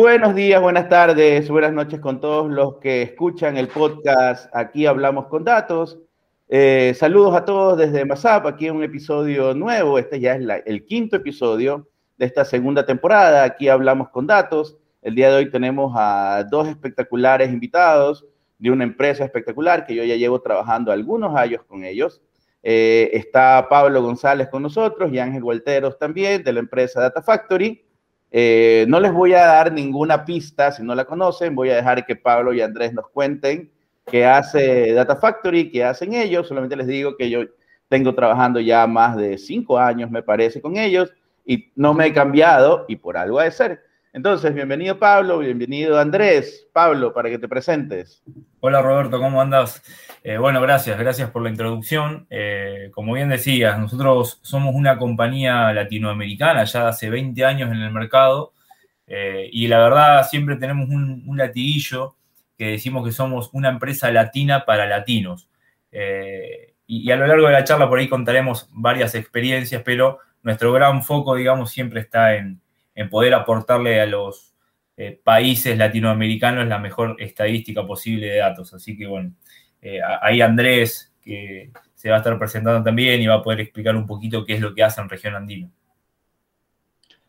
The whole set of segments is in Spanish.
Buenos días, buenas tardes, buenas noches con todos los que escuchan el podcast. Aquí hablamos con datos. Eh, saludos a todos desde Masap, aquí un episodio nuevo. Este ya es el quinto episodio de esta segunda temporada. Aquí hablamos con datos. El día de hoy tenemos a dos espectaculares invitados de una empresa espectacular que yo ya llevo trabajando algunos años con ellos. Eh, está Pablo González con nosotros y Ángel Walteros también de la empresa Data Factory. Eh, no les voy a dar ninguna pista si no la conocen, voy a dejar que Pablo y Andrés nos cuenten qué hace Data Factory, qué hacen ellos. Solamente les digo que yo tengo trabajando ya más de cinco años, me parece, con ellos y no me he cambiado y por algo ha de ser. Entonces, bienvenido Pablo, bienvenido Andrés. Pablo, para que te presentes. Hola Roberto, ¿cómo andas? Eh, bueno, gracias, gracias por la introducción. Eh, como bien decías, nosotros somos una compañía latinoamericana ya hace 20 años en el mercado eh, y la verdad siempre tenemos un, latiguillo que decimos que somos una empresa latina para latinos. Y, y a lo largo de la charla por ahí contaremos varias experiencias, pero nuestro gran foco, digamos, siempre está en en poder aportarle a los eh, países latinoamericanos la mejor estadística posible de datos. Así que bueno, eh, ahí Andrés, que se va a estar presentando también y va a poder explicar un poquito qué es lo que hace en región andina.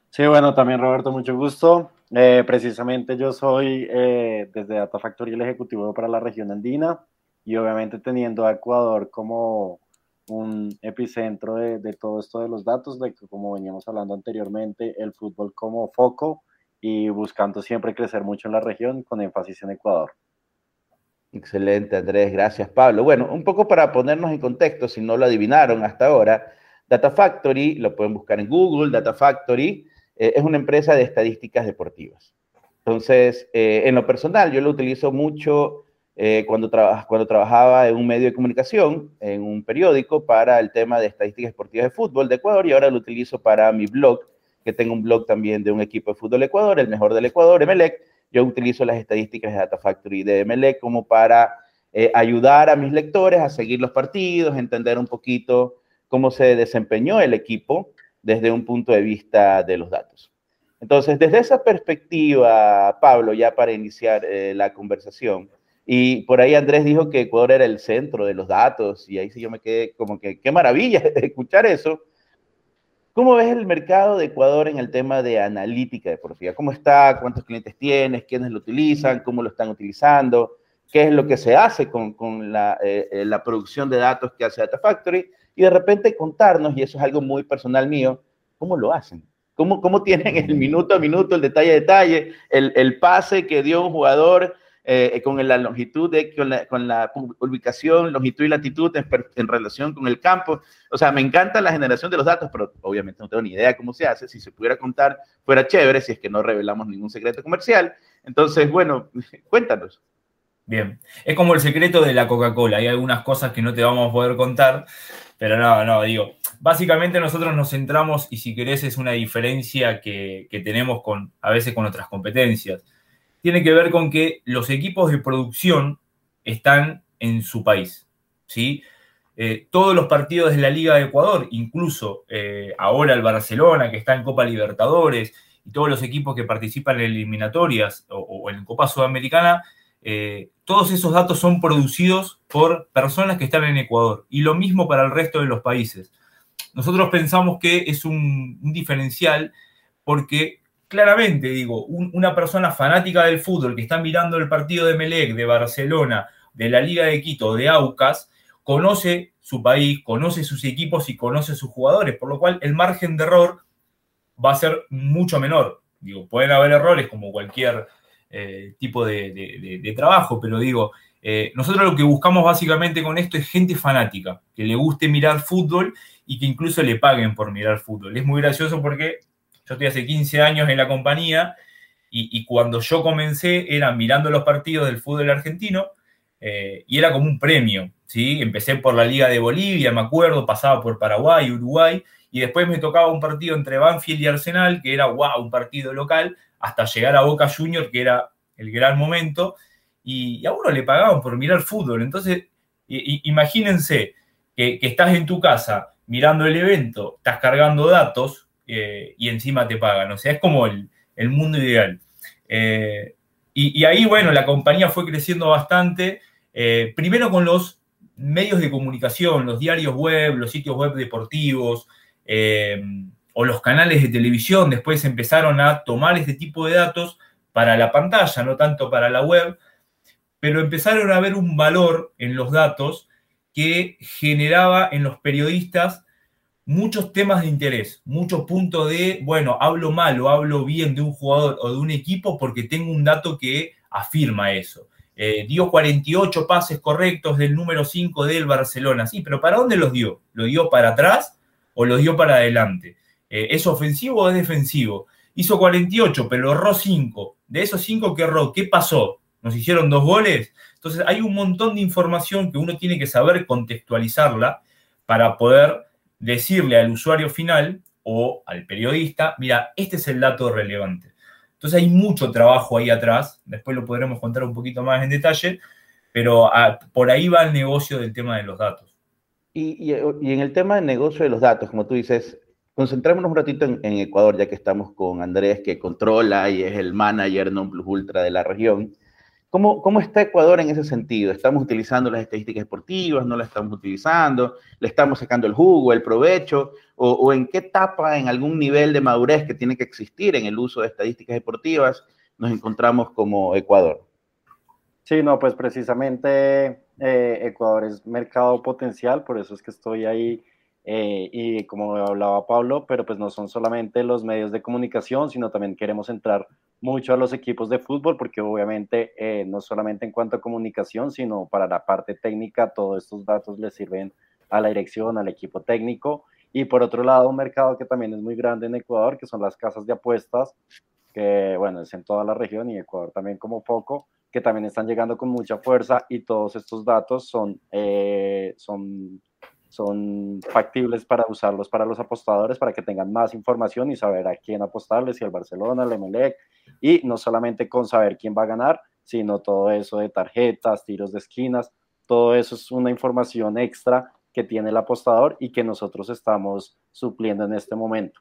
Sí, bueno, también Roberto, mucho gusto. Eh, precisamente yo soy desde Data Factory el ejecutivo para la región andina y obviamente teniendo a Ecuador como un epicentro de, todo esto de los datos, de que como veníamos hablando anteriormente, el fútbol como foco y buscando siempre crecer mucho en la región con énfasis en Ecuador. Excelente, Andrés. Gracias, Pablo. Bueno, un poco para ponernos en contexto, si no lo adivinaron hasta ahora, Data Factory, lo pueden buscar en Google, Data Factory eh, es una empresa de estadísticas deportivas. Entonces, eh, en lo personal, yo lo utilizo mucho eh, cuando, cuando trabajaba en un medio de comunicación, en un periódico, para el tema de estadísticas deportivas de fútbol de Ecuador y ahora lo utilizo para mi blog, que tengo un blog también de un equipo de fútbol de Ecuador, el mejor del Ecuador, Emelec. Yo utilizo las estadísticas de Data Factory de Emelec como para eh, ayudar a mis lectores a seguir los partidos, entender un poquito cómo se desempeñó el equipo desde un punto de vista de los datos. Entonces, desde esa perspectiva, Pablo, ya para iniciar eh, la conversación, y por ahí Andrés dijo que Ecuador era el centro de los datos y ahí sí yo me quedé como que qué maravilla escuchar eso. ¿Cómo ves el mercado de Ecuador en el tema de analítica deportiva? ¿Cómo está? ¿Cuántos clientes tienes? ¿Quiénes lo utilizan? ¿Cómo lo están utilizando? ¿Qué es lo que se hace con, con la, eh, eh, la, producción de datos que hace Data Factory? Y de repente contarnos, y eso es algo muy personal mío, ¿cómo lo hacen? ¿Cómo, cómo tienen el minuto a minuto, el detalle a detalle, el, el pase que dio un jugador eh, con la longitud, de, con, la, ubicación, longitud y latitud en, relación con el campo. O sea, me encanta la generación de los datos, pero obviamente no tengo ni idea cómo se hace. Si se pudiera contar, fuera chévere, si es que no revelamos ningún secreto comercial. Entonces, bueno, cuéntanos. Bien, es como el secreto de la Coca-Cola. Hay algunas cosas que no te vamos a poder contar, pero no, no, digo, básicamente nosotros nos centramos, y si querés es una diferencia que, que tenemos con, a veces con otras competencias tiene que ver con que los equipos de producción están en su país. ¿sí? Eh, todos los partidos de la Liga de Ecuador, incluso eh, ahora el Barcelona, que está en Copa Libertadores, y todos los equipos que participan en eliminatorias o, en Copa Sudamericana, eh, todos esos datos son producidos por personas que están en Ecuador. Y lo mismo para el resto de los países. Nosotros pensamos que es un, un diferencial porque claramente, digo, una persona fanática del fútbol que está mirando el partido de Melec, de Barcelona, de la Liga de Quito, de Aucas, conoce su país, conoce sus equipos y conoce sus jugadores, por lo cual el margen de error va a ser mucho menor. Digo, pueden haber errores como cualquier eh, tipo de, trabajo, pero digo, eh, nosotros lo que buscamos básicamente con esto es gente fanática, que le guste mirar fútbol y que incluso le paguen por mirar fútbol. Es muy gracioso porque yo estoy hace 15 años en la compañía y, cuando yo comencé era mirando los partidos del fútbol argentino eh, y era como un premio, ¿sí? Empecé por la Liga de Bolivia, me acuerdo, pasaba por Paraguay, Uruguay y después me tocaba un partido entre Banfield y Arsenal, que era, wow, un partido local, hasta llegar a Boca Junior, que era el gran momento, y, a uno le pagaban por mirar fútbol. Entonces, imagínense que, que, estás en tu casa mirando el evento, estás cargando datos, eh, y encima te pagan. O sea, es como el, mundo ideal. Eh, y, ahí, bueno, la compañía fue creciendo bastante, eh, primero con los medios de comunicación, los diarios web, los sitios web deportivos o los canales de televisión, después empezaron a tomar este tipo de datos para la pantalla, no tanto para la web, pero empezaron a ver un valor en los datos que generaba en los periodistas muchos temas de interés, muchos puntos de, bueno, hablo mal o hablo bien de un jugador o de un equipo porque tengo un dato que afirma eso. Eh, dio 48 pases correctos del número 5 del Barcelona. Sí, pero ¿para dónde los dio? ¿Lo dio para atrás o lo dio para adelante? Eh, ¿Es ofensivo o es defensivo? Hizo 48, pero erró 5. De esos 5 que erró, ¿qué pasó? ¿Nos hicieron dos goles? Entonces hay un montón de información que uno tiene que saber contextualizarla para poder decirle al usuario final o al periodista, mira, este es el dato relevante. Entonces hay mucho trabajo ahí atrás, después lo podremos contar un poquito más en detalle, pero ah, por ahí va el negocio del tema de los datos. Y, en el tema del negocio de los datos, como tú dices, concentrémonos un ratito en, Ecuador, ya que estamos con Andrés, que controla y es el manager non plus ultra de la región. ¿Cómo, ¿Cómo está Ecuador en ese sentido? ¿Estamos utilizando las estadísticas deportivas? ¿No las estamos utilizando? ¿Le estamos sacando el jugo, el provecho? ¿O, en qué etapa, en algún nivel de madurez que tiene que existir en el uso de estadísticas deportivas, nos encontramos como Ecuador? Sí, no, pues precisamente eh, Ecuador es mercado potencial, por eso es que estoy ahí eh, y como hablaba Pablo, pero pues no son solamente los medios de comunicación, sino también queremos entrar mucho a los equipos de fútbol, porque obviamente eh, no solamente en cuanto a comunicación, sino para la parte técnica, todos estos datos le sirven a la dirección, al equipo técnico. Y por otro lado, un mercado que también es muy grande en Ecuador, que son las casas de apuestas, que bueno, es en toda la región y Ecuador también como poco, que también están llegando con mucha fuerza y todos estos datos son, eh, son son factibles para usarlos para los apostadores, para que tengan más información y saber a quién apostarle, si el Barcelona, el Emelec, y no solamente con saber quién va a ganar, sino todo eso de tarjetas, tiros de esquinas, todo eso es una información extra que tiene el apostador y que nosotros estamos supliendo en este momento.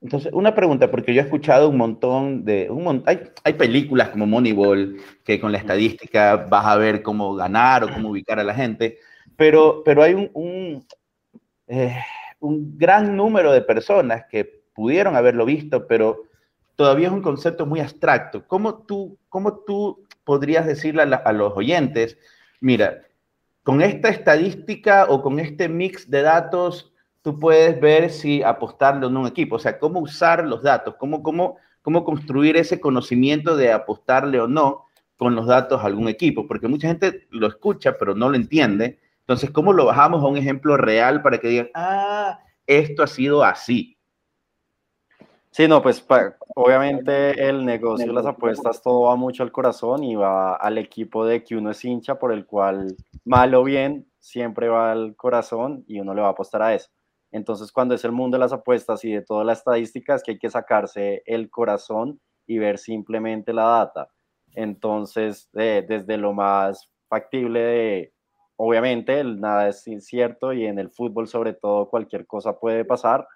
Entonces, una pregunta, porque yo he escuchado un montón de... Un hay, hay, películas como Moneyball, que con la estadística vas a ver cómo ganar o cómo ubicar a la gente, pero, pero hay un, eh, un, gran número de personas que pudieron haberlo visto, pero todavía es un concepto muy abstracto. ¿Cómo tú, cómo tú podrías decirle a, los oyentes, mira, con esta estadística o con este mix de datos, tú puedes ver si apostarle o no a un equipo? O sea, cómo usar los datos, cómo, cómo, cómo construir ese conocimiento de apostarle o no con los datos a algún equipo, porque mucha gente lo escucha, pero no lo entiende entonces, ¿cómo lo bajamos a un ejemplo real para que digan, ah, esto ha sido así? Sí, no, pues obviamente el negocio, las apuestas, todo va mucho al corazón y va al equipo de que uno es hincha, por el cual, mal o bien, siempre va al corazón y uno le va a apostar a eso. Entonces, cuando es el mundo de las apuestas y de todas las estadísticas, que hay que sacarse el corazón y ver simplemente la data. Entonces, desde lo más factible de obviamente nada es incierto y en el fútbol sobre todo cualquier cosa puede pasar,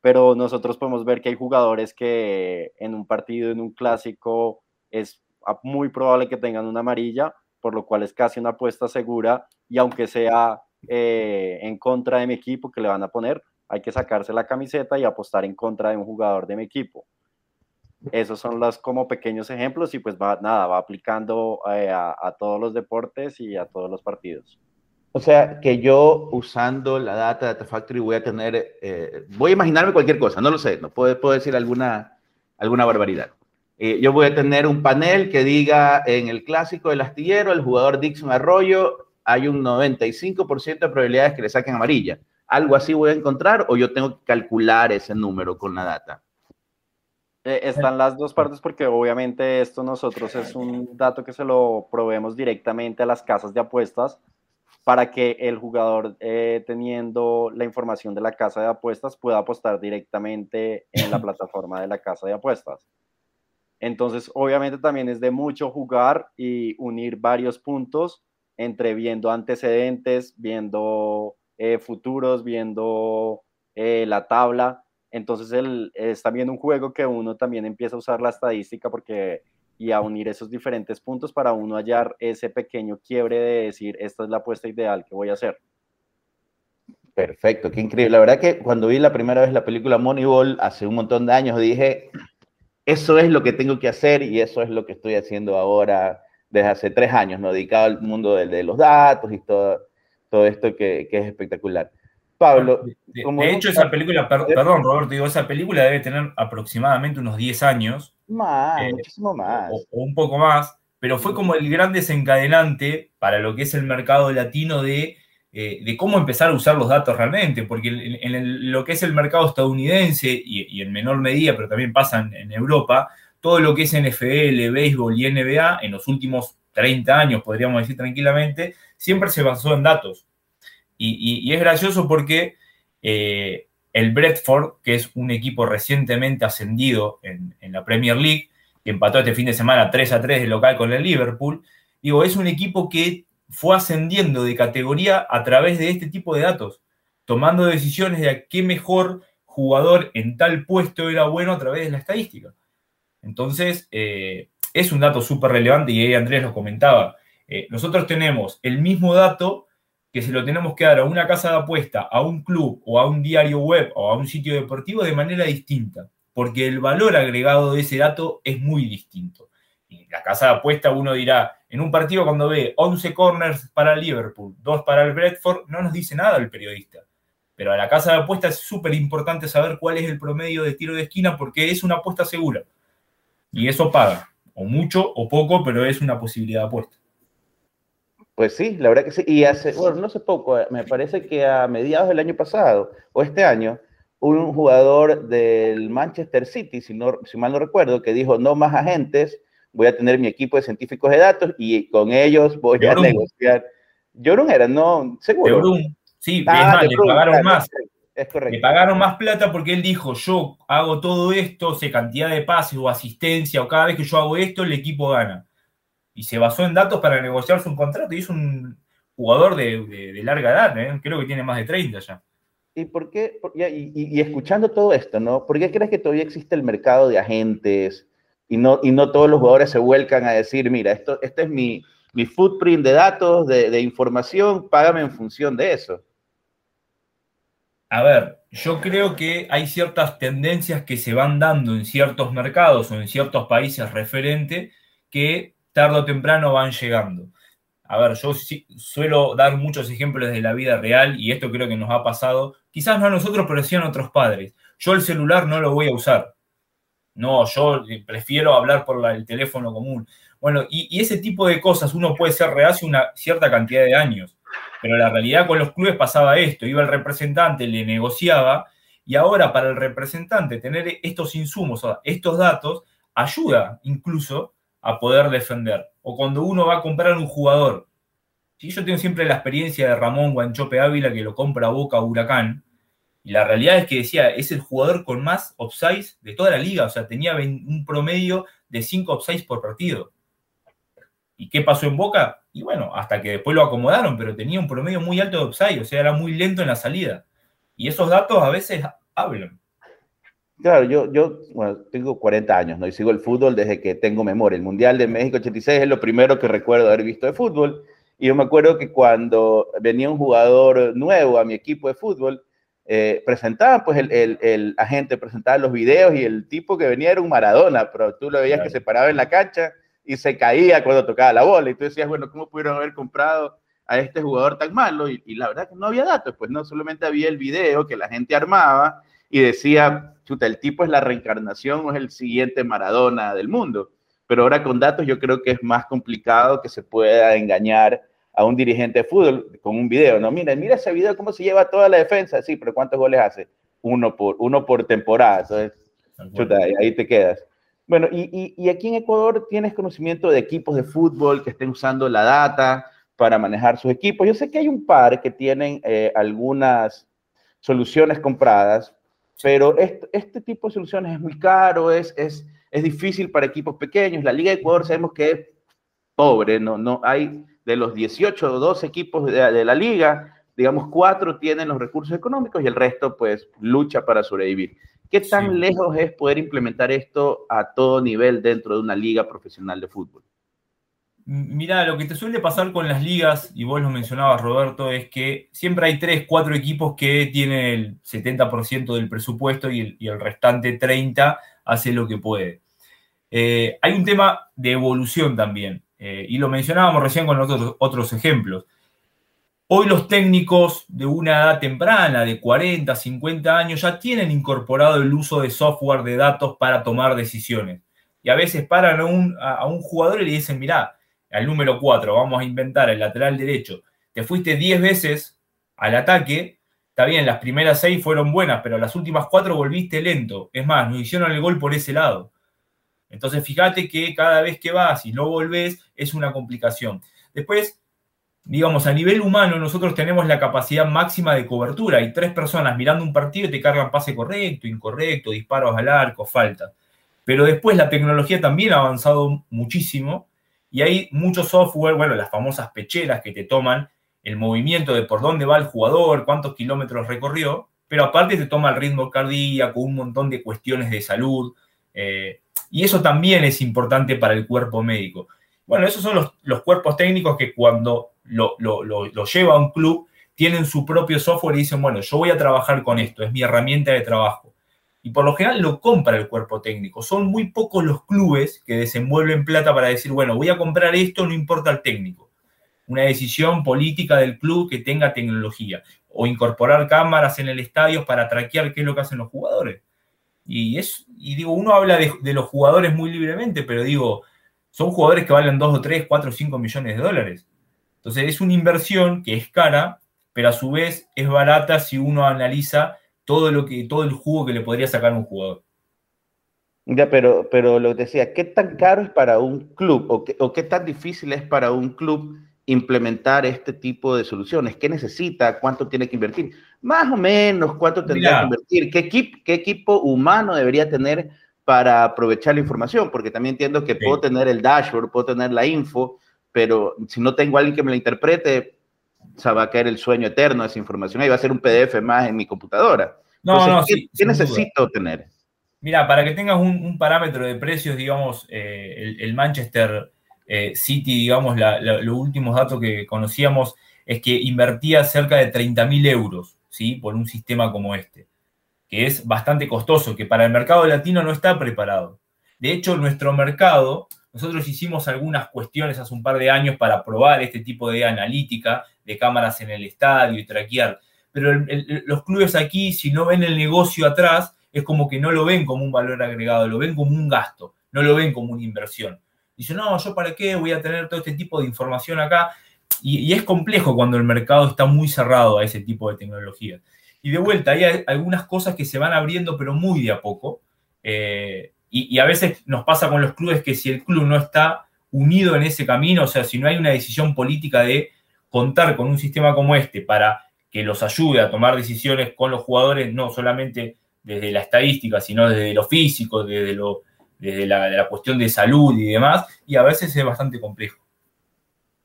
pero nosotros podemos ver que hay jugadores que en un partido, en un clásico, es muy probable que tengan una amarilla, por lo cual es casi una apuesta segura y aunque sea eh, en contra de mi equipo que le van a poner, hay que sacarse la camiseta y apostar en contra de un jugador de mi equipo. Esos son los como pequeños ejemplos y pues nada, va aplicando eh, a, todos los deportes y a todos los partidos. O sea, que yo usando la data de Data Factory voy a tener, eh, voy a imaginarme cualquier cosa, no lo sé, no puedo, puedo decir alguna, alguna barbaridad. Eh, yo voy a tener un panel que diga en el clásico del astillero, el jugador Dixon Arroyo, hay un 95% de probabilidades que le saquen amarilla. ¿Algo así voy a encontrar o yo tengo que calcular ese número con la data? Eh, están las dos partes porque obviamente esto nosotros es un dato que se lo proveemos directamente a las casas de apuestas para que el jugador eh, teniendo la información de la casa de apuestas pueda apostar directamente en la plataforma de la casa de apuestas. Entonces, obviamente también es de mucho jugar y unir varios puntos entre viendo antecedentes, viendo eh, futuros, viendo la tabla Entonces el, es también un juego que uno también empieza a usar la estadística porque y a unir esos diferentes puntos para uno hallar ese pequeño quiebre de decir, esta es la apuesta ideal que voy a hacer. Perfecto, qué increíble. La verdad que cuando vi la primera vez la película Moneyball hace un montón de años dije, eso es lo que tengo que hacer y eso es lo que estoy haciendo ahora desde hace tres años, ¿no? dedicado al mundo de, los datos y todo, todo esto que, es espectacular. Pablo. De, hecho, esa película, perdón, Roberto, digo, esa película debe tener aproximadamente unos 10 años. Más, eh, muchísimo más. O, un poco más, pero fue como el gran desencadenante para lo que es el mercado latino de eh, de cómo empezar a usar los datos realmente, porque en, lo que es el mercado estadounidense y, en menor medida, pero también pasa en, Europa, todo lo que es NFL, béisbol y NBA en los últimos 30 años, podríamos decir tranquilamente, siempre se basó en datos. Y, es gracioso porque eh, el Bradford, que es un equipo recientemente ascendido en, la Premier League, que empató este fin de semana 3 a 3 de local con el Liverpool, digo, es un equipo que fue ascendiendo de categoría a través de este tipo de datos, tomando decisiones de a qué mejor jugador en tal puesto era bueno a través de la estadística. Entonces, eh, es un dato súper relevante y ahí Andrés lo comentaba. Eh, nosotros tenemos el mismo dato que se lo tenemos que dar a una casa de apuesta, a un club o a un diario web o a un sitio deportivo de manera distinta, porque el valor agregado de ese dato es muy distinto. Y la casa de apuesta uno dirá, en un partido cuando ve 11 corners para Liverpool, 2 para el Bradford, no nos dice nada el periodista. Pero a la casa de apuesta es súper importante saber cuál es el promedio de tiro de esquina porque es una apuesta segura. Y eso paga, o mucho o poco, pero es una posibilidad de apuesta. Pues sí, la verdad que sí. Y hace, bueno, no sé poco, me parece que a mediados del año pasado o este año, un jugador del Manchester City, si, no, si mal no recuerdo, que dijo no más agentes, voy a tener mi equipo de científicos de datos y con ellos voy a negociar. Yorun era, no, seguro. sí, ah, le pagaron más. Es correcto. Le pagaron más plata porque él dijo, yo hago todo esto, sé cantidad de pases o asistencia, o cada vez que yo hago esto, el equipo gana. Y se basó en datos para negociarse un contrato y es un jugador de, larga edad, ¿eh? creo que tiene más de 30 ya. ¿Y por qué? y, y, escuchando todo esto, ¿no? ¿Por qué crees que todavía existe el mercado de agentes, y no, y no todos los jugadores se vuelcan a decir, mira, esto, este es mi, mi footprint de datos, de, de, información, págame en función de eso. A ver, yo creo que hay ciertas tendencias que se van dando en ciertos mercados o en ciertos países referentes que tarde o temprano van llegando. A ver, yo suelo dar muchos ejemplos de la vida real y esto creo que nos ha pasado, quizás no a nosotros, pero sí a nuestros padres. Yo el celular no lo voy a usar no, yo prefiero hablar por el teléfono común. Bueno, y, ese tipo de cosas uno puede ser reacio una cierta cantidad de años, pero la realidad con los clubes pasaba esto, iba el representante, le negociaba, y ahora para el representante tener estos insumos, estos datos, ayuda incluso a poder defender. O cuando uno va a comprar un jugador, si yo tengo siempre la experiencia de Ramón Guanchope Ávila que lo compra Boca Huracán, y la realidad es que decía, es el jugador con más offsides de toda la liga. O sea, tenía un promedio de 5 offsides por partido. ¿Y qué pasó en Boca? Y bueno, hasta que después lo acomodaron, pero tenía un promedio muy alto de offside, o sea, era muy lento en la salida. Y esos datos a veces hablan. Claro, yo, yo tengo 40 años, ¿no? Y sigo el fútbol desde que tengo memoria. El Mundial de México 86 es lo primero que recuerdo haber visto de fútbol. Y yo me acuerdo que cuando venía un jugador nuevo a mi equipo de fútbol, eh, presentaban, pues el, el, el, agente presentaba los videos y el tipo que venía era un Maradona, pero tú lo veías que se paraba en la cancha y se caía cuando tocaba la bola. Y tú decías, bueno, ¿cómo pudieron haber comprado a este jugador tan malo? Y, la verdad que no había datos, pues no solamente había el video que la gente armaba y decía, chuta, el tipo es la reencarnación o es el siguiente Maradona del mundo. Pero ahora con datos yo creo que es más complicado que se pueda engañar a un dirigente de fútbol con un video, ¿no? Mira, mira ese video, cómo se lleva toda la defensa. Sí, pero ¿cuántos goles hace? Uno por, uno por temporada. Entonces, chuta, ahí te quedas. Bueno, y, y, aquí en Ecuador tienes conocimiento de equipos de fútbol que estén usando la data para manejar sus equipos. Yo sé que hay un par que tienen eh, algunas soluciones compradas, pero este, este, tipo de soluciones es muy caro, es, es, es difícil para equipos pequeños. La Liga de Ecuador sabemos que es pobre, no, no hay de los 18 o 12 equipos de, la liga, digamos, cuatro tienen los recursos económicos y el resto, pues, lucha para sobrevivir. ¿Qué tan lejos es poder implementar esto a todo nivel dentro de una liga profesional de fútbol? Mira, lo que te suele pasar con las ligas, y vos lo mencionabas, Roberto, es que siempre hay tres, cuatro equipos que tienen el 70% del presupuesto y el, restante 30% hace lo que puede. Eh, hay un tema de evolución también, eh, y lo mencionábamos recién con otros, otros ejemplos. Hoy los técnicos de una edad temprana, de 40, 50 años, ya tienen incorporado el uso de software de datos para tomar decisiones. Y a veces paran a un, a un jugador y le dicen, mirá, al número 4, vamos a inventar el lateral derecho, te fuiste 10 veces al ataque, está bien, las primeras 6 fueron buenas, pero las últimas 4 volviste lento. Es más, nos hicieron el gol por ese lado. Entonces, fíjate que cada vez que vas y no volvés es una complicación. Después, digamos, a nivel humano, nosotros tenemos la capacidad máxima de cobertura. Hay tres personas mirando un partido y te cargan pase correcto, incorrecto, disparos al arco, falta. Pero después la tecnología también ha avanzado muchísimo y hay mucho software, bueno, las famosas pecheras que te toman el movimiento de por dónde va el jugador, cuántos kilómetros recorrió, pero aparte te toma el ritmo cardíaco, un montón de cuestiones de salud. Eh, y eso también es importante para el cuerpo médico. Bueno, esos son los, cuerpos técnicos que cuando lo, lo, lleva a un club tienen su propio software y dicen, bueno, yo voy a trabajar con esto, es mi herramienta de trabajo y por lo general lo compra el cuerpo técnico. Son muy pocos los clubes que desenvuelven plata para decir, bueno, voy a comprar esto, no importa el técnico. Una decisión política del club que tenga tecnología o incorporar cámaras en el estadio para traquear qué es lo que hacen los jugadores. Y, es, y digo, uno habla de, de los jugadores muy libremente, pero digo, son jugadores que valen 2 o 3, 4 o 5 millones de dólares. Entonces es una inversión que es cara, pero a su vez es barata si uno analiza todo, lo que, todo el jugo que le podría sacar un jugador. Ya, pero, pero lo que decía, ¿qué tan caro es para un club o qué, o qué tan difícil es para un club implementar este tipo de soluciones? ¿Qué necesita? ¿Cuánto tiene que invertir? Más o menos, ¿cuánto tendría que invertir? ¿Qué, equipo, ¿Qué equipo humano debería tener para aprovechar la información? Porque también entiendo que puedo tener el dashboard, puedo tener la info, pero si no tengo a alguien que me la interprete, o sea, va a caer el sueño eterno de esa información. Ahí va a ser un PDF más en mi computadora. No, no, ¿qué, necesito tener? Mira, para que tengas un, parámetro de precios, digamos, eh, el, Manchester eh, City, digamos, los últimos datos que conocíamos es que invertía cerca de 30.000 euros, ¿sí? Por un sistema como este, que es bastante costoso, que para el mercado latino no está preparado. De hecho, nuestro mercado nosotros hicimos algunas cuestiones hace un par de años para probar este tipo de analítica de cámaras en el estadio y traquear. Pero los clubes aquí, si no ven el negocio atrás, es como que no lo ven como un valor agregado, lo ven como un gasto, no lo ven como una inversión. Dicen, no, yo para qué voy a tener todo este tipo de información acá. Y, es complejo cuando el mercado está muy cerrado a ese tipo de tecnología. Y de vuelta, hay algunas cosas que se van abriendo, pero muy de a poco. Eh, y, a veces nos pasa con los clubes que si el club no está unido en ese camino, o sea, si no hay una decisión política de contar con un sistema como este para que los ayude a tomar decisiones con los jugadores, no solamente desde la estadística, sino desde lo físico, desde, lo, desde la, cuestión de salud y demás, y a veces es bastante complejo.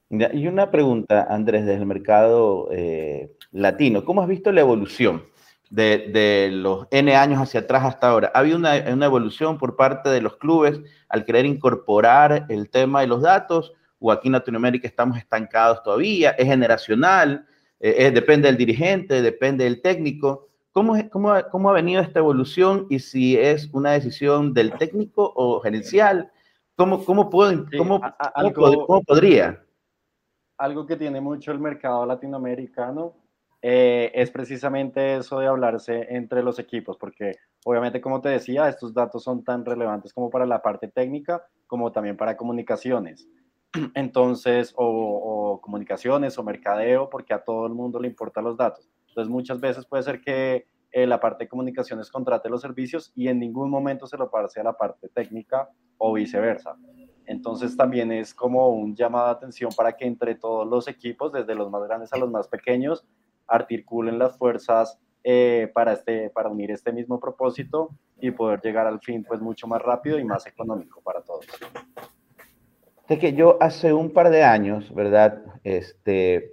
Y una pregunta, Andrés, desde el mercado eh, latino, ¿cómo has visto la evolución? de, los N años hacia atrás hasta ahora. ¿Ha habido una, evolución por parte de los clubes al querer incorporar el tema de los datos? ¿O aquí en Latinoamérica estamos estancados todavía? ¿Es generacional? Eh, ¿Depende del dirigente? ¿Depende del técnico? ¿Cómo, cómo, ¿Cómo ha venido esta evolución y si es una decisión del técnico o gerencial? ¿Cómo, cómo, puedo, cómo, cómo podría? Algo que tiene mucho el mercado latinoamericano eh, es precisamente eso de hablarse entre los equipos, porque obviamente, como te decía, estos datos son tan relevantes como para la parte técnica, como también para comunicaciones. Entonces, o, comunicaciones o mercadeo, porque a todo el mundo le importan los datos. Entonces, muchas veces puede ser que eh, la parte de comunicaciones contrate los servicios y en ningún momento se lo pase a la parte técnica o viceversa. Entonces también es como un llamado de atención para que entre todos los equipos, desde los más grandes a los más pequeños, articulen las fuerzas eh, para, este, para unir este mismo propósito y poder llegar al fin pues mucho más rápido y más económico para todos. Es que yo hace un par de años, ¿verdad? Este,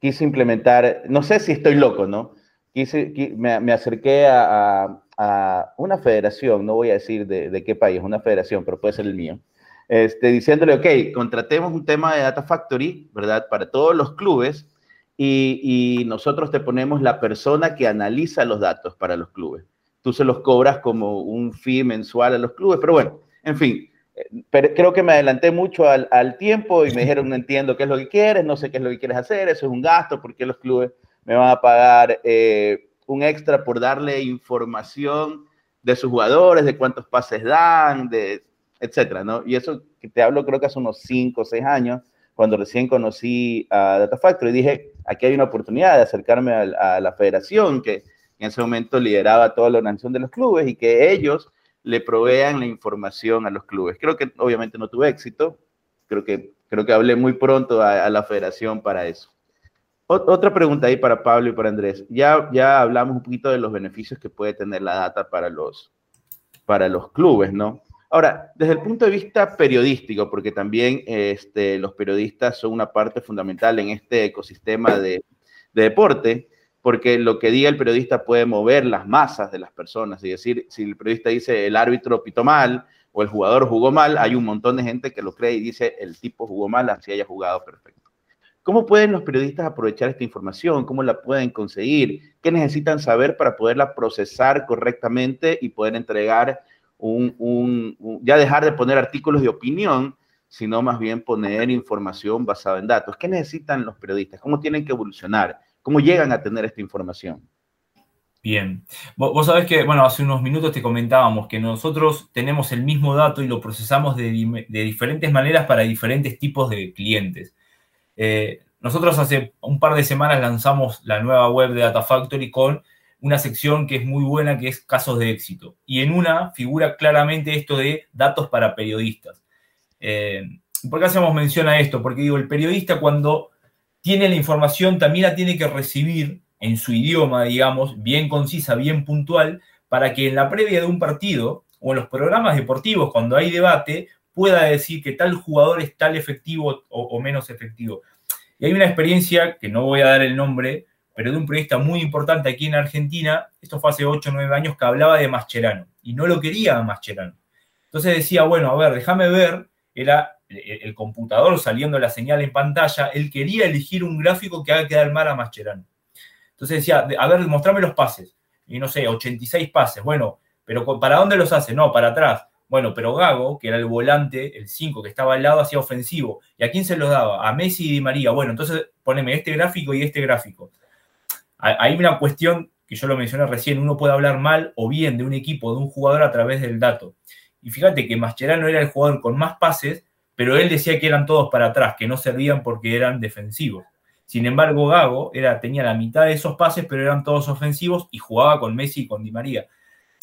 quise implementar, no sé si estoy loco, ¿no? Quise, me, me acerqué a, a una federación, no voy a decir de, qué país, una federación, pero puede ser el mío, este, diciéndole, ok, contratemos un tema de Data Factory, ¿verdad? Para todos los clubes y, nosotros te ponemos la persona que analiza los datos para los clubes. Tú se los cobras como un fee mensual a los clubes, pero bueno, en fin, pero creo que me adelanté mucho al, tiempo y me dijeron, no entiendo qué es lo que quieres, no sé qué es lo que quieres hacer, eso es un gasto, porque los clubes me van a pagar eh, un extra por darle información de sus jugadores, de cuántos pases dan, de etcétera, ¿no? Y eso que te hablo creo que hace unos 5 o 6 años, cuando recién conocí a Data Factory, dije, aquí hay una oportunidad de acercarme a, la federación que en ese momento lideraba toda la organización de los clubes y que ellos le provean la información a los clubes. Creo que obviamente no tuve éxito, creo que, creo que hablé muy pronto a, la federación para eso. otra pregunta ahí para Pablo y para Andrés. Ya, ya hablamos un poquito de los beneficios que puede tener la data para los, para los clubes, ¿no? Ahora, desde el punto de vista periodístico, porque también este, los periodistas son una parte fundamental en este ecosistema de, deporte, porque lo que diga el periodista puede mover las masas de las personas. Es decir, si el periodista dice el árbitro pitó mal o el jugador jugó mal, hay un montón de gente que lo cree y dice el tipo jugó mal, así haya jugado perfecto. ¿Cómo pueden los periodistas aprovechar esta información? ¿Cómo la pueden conseguir? ¿Qué necesitan saber para poderla procesar correctamente y poder entregar un, ya dejar de poner artículos de opinión, sino más bien poner información basada en datos. ¿Qué necesitan los periodistas? ¿Cómo tienen que evolucionar? ¿Cómo llegan a tener esta información? Bien. Vos, sabés que, bueno, hace unos minutos te comentábamos que nosotros tenemos el mismo dato y lo procesamos de, diferentes maneras para diferentes tipos de clientes. Eh, nosotros hace un par de semanas lanzamos la nueva web de Data Factory con una sección que es muy buena, que es casos de éxito. Y en una figura claramente esto de datos para periodistas. Eh, ¿Por qué hacemos mención a esto? Porque digo, el periodista cuando tiene la información también la tiene que recibir en su idioma, digamos, bien concisa, bien puntual, para que en la previa de un partido o en los programas deportivos, cuando hay debate, pueda decir que tal jugador es tal efectivo o, menos efectivo. Y hay una experiencia, que no voy a dar el nombre, pero de un periodista muy importante aquí en Argentina, esto fue hace 8 o 9 años, que hablaba de Mascherano y no lo quería Mascherano. Entonces decía, bueno, a ver, déjame ver, era el computador saliendo la señal en pantalla, él quería elegir un gráfico que haga quedar mal a Mascherano. Entonces decía, a ver, mostrame los pases. Y no sé, 86 pases. Bueno, pero ¿para dónde los hace? No, para atrás. Bueno, pero Gago, que era el volante, el 5 que estaba al lado, hacía ofensivo. ¿Y a quién se los daba? A Messi y Di María. Bueno, entonces poneme este gráfico y este gráfico hay una cuestión que yo lo mencioné recién, uno puede hablar mal o bien de un equipo, de un jugador a través del dato. Y fíjate que Mascherano era el jugador con más pases, pero él decía que eran todos para atrás, que no servían porque eran defensivos. Sin embargo, Gago era, tenía la mitad de esos pases, pero eran todos ofensivos y jugaba con Messi y con Di María.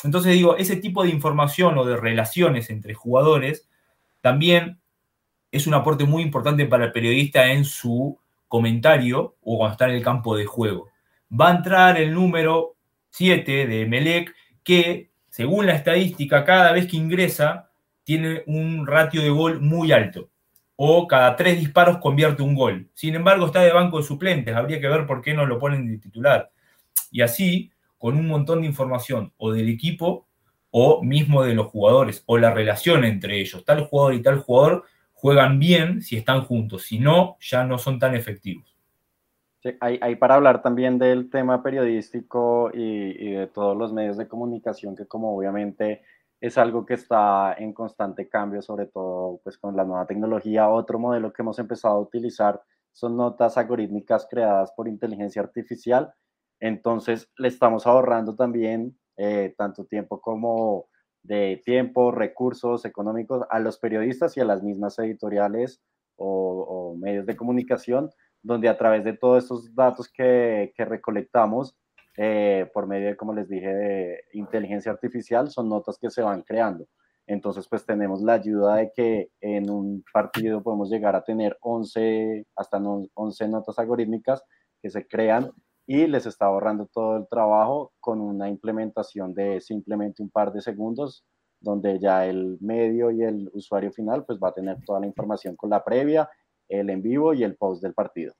Entonces digo, ese tipo de información o de relaciones entre jugadores también es un aporte muy importante para el periodista en su comentario o cuando está en el campo de juego va a entrar el número 7 de Melec, que según la estadística, cada vez que ingresa, tiene un ratio de gol muy alto. O cada tres disparos convierte un gol. Sin embargo, está de banco de suplentes. Habría que ver por qué no lo ponen de titular. Y así, con un montón de información, o del equipo, o mismo de los jugadores, o la relación entre ellos. Tal jugador y tal jugador juegan bien si están juntos. Si no, ya no son tan efectivos. Hay, para hablar también del tema periodístico y, de todos los medios de comunicación, que como obviamente es algo que está en constante cambio, sobre todo pues con la nueva tecnología. Otro modelo que hemos empezado a utilizar son notas algorítmicas creadas por inteligencia artificial. Entonces le estamos ahorrando también eh, tanto tiempo como de tiempo, recursos económicos a los periodistas y a las mismas editoriales o medios de comunicación donde a través de todos estos datos que, que recolectamos, eh, por medio de, como les dije, de inteligencia artificial, son notas que se van creando. Entonces, pues tenemos la ayuda de que en un partido podemos llegar a tener 11, hasta 11 notas algorítmicas que se crean y les está ahorrando todo el trabajo con una implementación de simplemente un par de segundos, donde ya el medio y el usuario final pues va a tener toda la información con la previa el en vivo y el post del partido.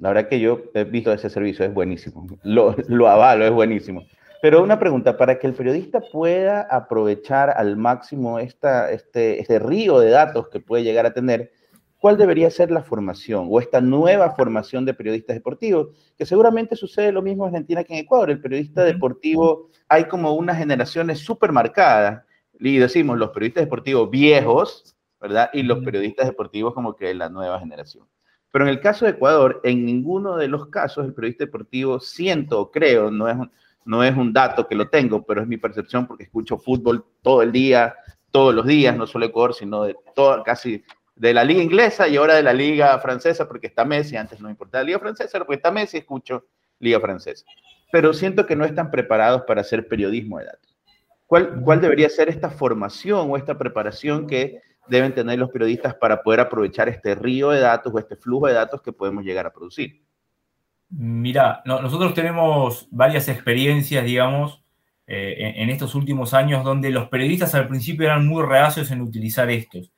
La verdad que yo he visto ese servicio, es buenísimo. Lo, lo avalo, es buenísimo. Pero una pregunta, para que el periodista pueda aprovechar al máximo esta, este, este río de datos que puede llegar a tener, ¿cuál debería ser la formación o esta nueva formación de periodistas deportivos? Que seguramente sucede lo mismo en Argentina que en Ecuador. El periodista deportivo, hay como unas generaciones súper marcadas, y decimos los periodistas deportivos viejos, ¿verdad? Y los periodistas deportivos como que la nueva generación. Pero en el caso de Ecuador, en ninguno de los casos el periodista deportivo, siento, creo, no es un, no es un dato que lo tengo, pero es mi percepción porque escucho fútbol todo el día, todos los días, no solo Ecuador, sino de casi de la liga inglesa y ahora de la liga francesa porque está Messi, antes no importaba la liga francesa, porque está Messi, escucho liga francesa. Pero siento que no están preparados para hacer periodismo de datos. ¿Cuál, ¿Cuál debería ser esta formación o esta preparación que deben tener los periodistas para poder aprovechar este río de datos o este flujo de datos que podemos llegar a producir? Mira, nosotros tenemos varias experiencias, digamos, eh, en, estos últimos años donde los periodistas al principio eran muy reacios en utilizar estos,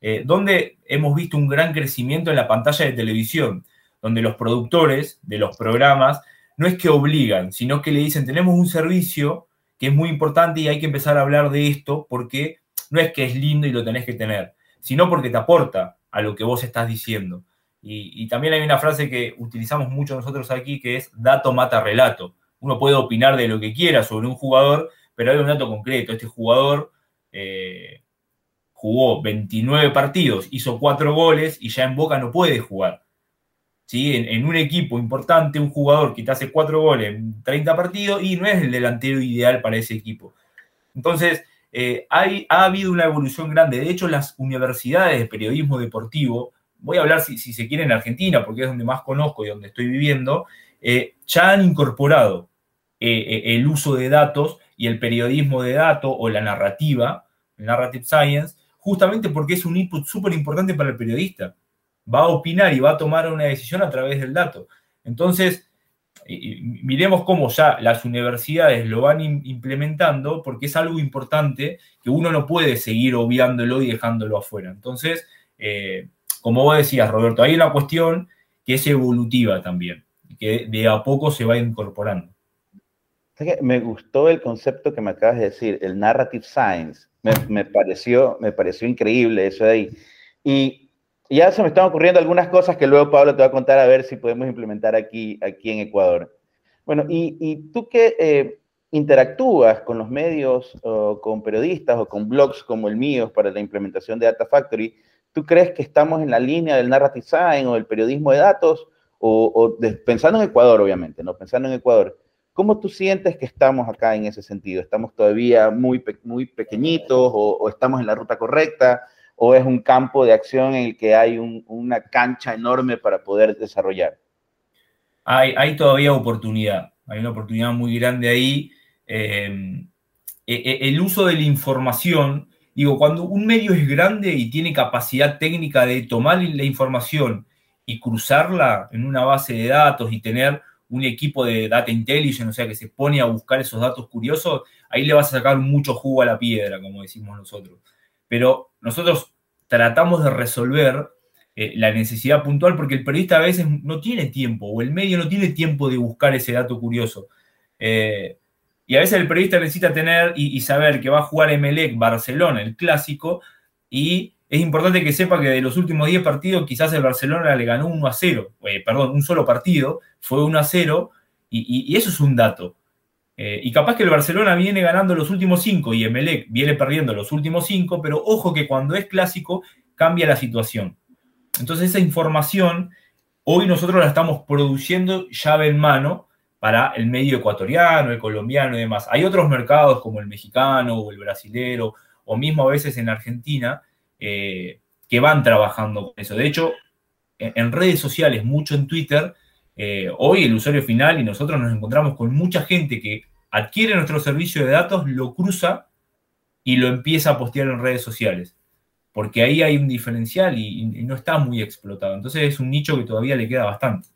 eh, donde hemos visto un gran crecimiento en la pantalla de televisión, donde los productores de los programas no es que obligan, sino que le dicen, tenemos un servicio que es muy importante y hay que empezar a hablar de esto porque no es que es lindo y lo tenés que tener, sino porque te aporta a lo que vos estás diciendo. Y, también hay una frase que utilizamos mucho nosotros aquí que es dato mata relato. Uno puede opinar de lo que quiera sobre un jugador, pero hay un dato concreto. Este jugador eh, jugó 29 partidos, hizo 4 goles y ya en Boca no puede jugar. ¿Sí? En, un equipo importante, un jugador que te hace 4 goles en 30 partidos y no es el delantero ideal para ese equipo. Entonces, eh, hay, ha habido una evolución grande. De hecho, las universidades de periodismo deportivo, voy a hablar si, se quiere en Argentina, porque es donde más conozco y donde estoy viviendo, eh, ya han incorporado eh, el uso de datos y el periodismo de datos o la narrativa, narrative science, justamente porque es un input súper importante para el periodista. Va a opinar y va a tomar una decisión a través del dato. Entonces, miremos cómo ya las universidades lo van implementando, porque es algo importante que uno no puede seguir obviándolo y dejándolo afuera. Entonces, eh, como vos decías, Roberto, hay una cuestión que es evolutiva también, que de a poco se va incorporando. Me gustó el concepto que me acabas de decir, el narrative science. Me, pareció, me pareció increíble eso de ahí. Y ya se me están ocurriendo algunas cosas que luego Pablo te va a contar a ver si podemos implementar aquí, aquí en Ecuador. Bueno, y, tú que eh, interactúas con los medios o con periodistas o con blogs como el mío para la implementación de Data Factory, ¿tú crees que estamos en la línea del narrative design o del periodismo de datos? O, pensando en Ecuador, obviamente, ¿no? Pensando en Ecuador, ¿cómo tú sientes que estamos acá en ese sentido? ¿Estamos todavía muy, muy pequeñitos o estamos en la ruta correcta? O es un campo de acción en el que hay una cancha enorme para poder desarrollar? Hay, hay, todavía oportunidad, hay una oportunidad muy grande ahí. Eh, e, e, el uso de la información, digo, cuando un medio es grande y tiene capacidad técnica de tomar la información y cruzarla en una base de datos y tener un equipo de data intelligence, o sea, que se pone a buscar esos datos curiosos, ahí le vas a sacar mucho jugo a la piedra, como decimos nosotros pero nosotros tratamos de resolver eh, la necesidad puntual porque el periodista a veces no tiene tiempo o el medio no tiene tiempo de buscar ese dato curioso. Eh, y a veces el periodista necesita tener y, saber que va a jugar Emelec Barcelona, el clásico, y es importante que sepa que de los últimos 10 partidos quizás el Barcelona le ganó 1 a 0, eh, perdón, un solo partido, fue 1 a 0, y eso es un dato. Eh, y capaz que el Barcelona viene ganando los últimos cinco y Emelec viene perdiendo los últimos cinco, pero ojo que cuando es clásico cambia la situación. Entonces esa información hoy nosotros la estamos produciendo llave en mano para el medio ecuatoriano, el colombiano y demás. Hay otros mercados como el mexicano o el brasilero o mismo a veces en Argentina eh, que van trabajando con eso. De hecho, en, redes sociales, mucho en Twitter, eh, hoy el usuario final y nosotros nos encontramos con mucha gente que adquiere nuestro servicio de datos, lo cruza y lo empieza a postear en redes sociales. Porque ahí hay un diferencial y, no está muy explotado. Entonces es un nicho que todavía le queda bastante.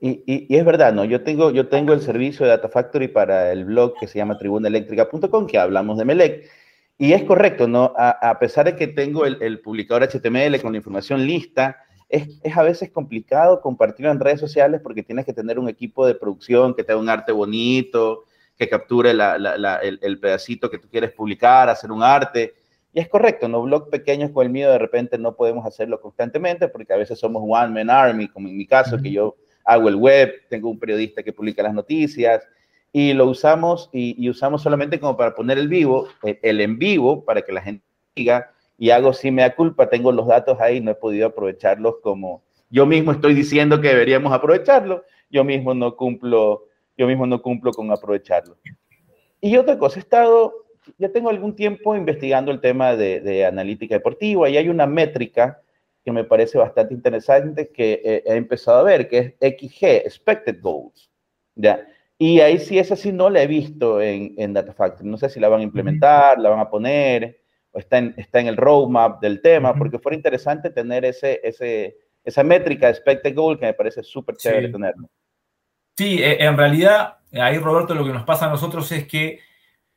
Y, es verdad, ¿no? Yo tengo, yo tengo el servicio de Data Factory para el blog que se llama tribunaeléctrica.com, que hablamos de Melec. Y es correcto, ¿no? A, pesar de que tengo el, el, publicador HTML con la información lista, es, a veces complicado compartirlo en redes sociales porque tienes que tener un equipo de producción que te un arte bonito que capture el, pedacito que tú quieres publicar, hacer un arte. Y es correcto, no blog pequeños con el mío de repente no podemos hacerlo constantemente porque a veces somos one man army, como en mi caso, que yo hago el web, tengo un periodista que publica las noticias y lo usamos y, usamos solamente como para poner el vivo, el, en vivo, para que la gente diga y hago si me da culpa, tengo los datos ahí, no he podido aprovecharlos como yo mismo estoy diciendo que deberíamos aprovecharlo, yo mismo no cumplo, yo mismo no cumplo con aprovecharlo. Y otra cosa, he estado, ya tengo algún tiempo investigando el tema de, de analítica deportiva y hay una métrica que me parece bastante interesante que he empezado a ver, que es XG, Expected Goals. ¿ya? Y ahí sí, esa sí no la he visto en, en Data Factory. No sé si la van a implementar, la van a poner, está en, está en el roadmap del tema, porque fuera interesante tener ese, ese, esa métrica de Expected Goal que me parece súper chévere tenerlo. Sí, e, en realidad, ahí Roberto, lo que nos pasa a nosotros es que